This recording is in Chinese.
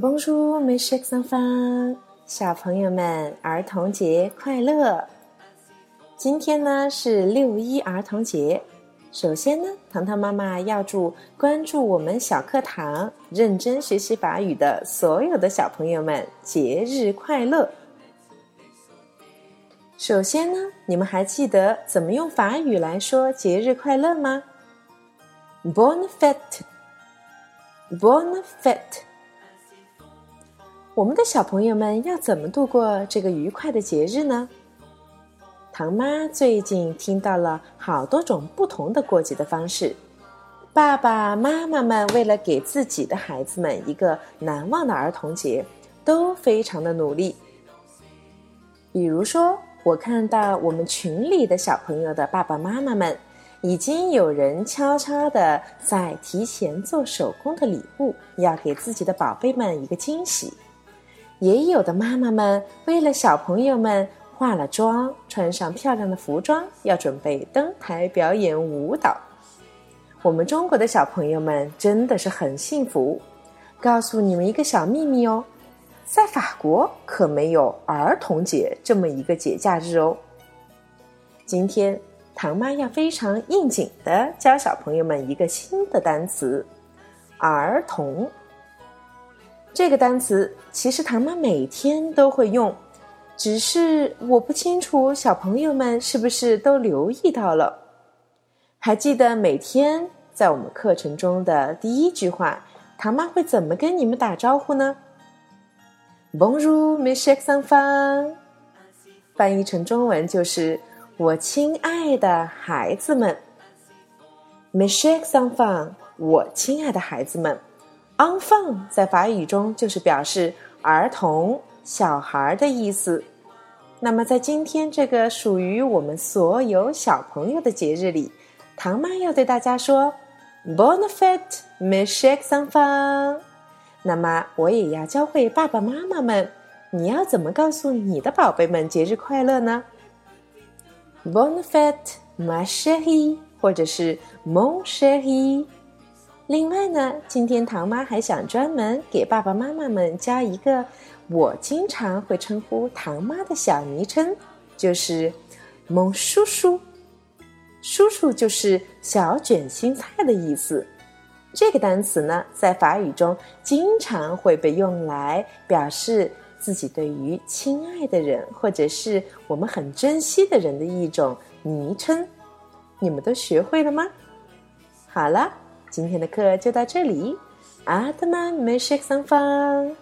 美食上方，小朋友们，儿童节快乐！今天呢是六一儿童节。首先呢，糖糖妈妈要祝关注我们小课堂、认真学习法语的所有的小朋友们节日快乐。首先呢，你们还记得怎么用法语来说节日快乐吗？Bonne fête，Bonne fête。我们的小朋友们要怎么度过这个愉快的节日呢？唐妈最近听到了好多种不同的过节的方式，爸爸妈妈们为了给自己的孩子们一个难忘的儿童节，都非常的努力。比如说，我看到我们群里的小朋友的爸爸妈妈们，已经有人悄悄的在提前做手工的礼物，要给自己的宝贝们一个惊喜。也有的妈妈们为了小朋友们化了妆，穿上漂亮的服装，要准备登台表演舞蹈。我们中国的小朋友们真的是很幸福。告诉你们一个小秘密哦，在法国可没有儿童节这么一个节假日哦。今天唐妈要非常应景的教小朋友们一个新的单词——儿童。这个单词其实唐妈每天都会用，只是我不清楚小朋友们是不是都留意到了。还记得每天在我们课程中的第一句话，唐妈会怎么跟你们打招呼呢？Bonjour, mes chers enfants。翻译成中文就是“我亲爱的孩子们 ”，mes chers enfants，我亲爱的孩子们。Enfant 在法语中就是表示儿童、小孩的意思。那么，在今天这个属于我们所有小朋友的节日里，唐妈要对大家说：“Bonne fête, mes chers enfants。”那么，我也要教会爸爸妈妈们，你要怎么告诉你的宝贝们节日快乐呢？“Bonne fête, ma chérie，或者是 “mon chérie。另外呢，今天唐妈还想专门给爸爸妈妈们加一个我经常会称呼唐妈的小昵称，就是“萌叔叔”。叔叔就是小卷心菜的意思。这个单词呢，在法语中经常会被用来表示自己对于亲爱的人或者是我们很珍惜的人的一种昵称。你们都学会了吗？好了。今天的课就到这里，阿德曼美食上方。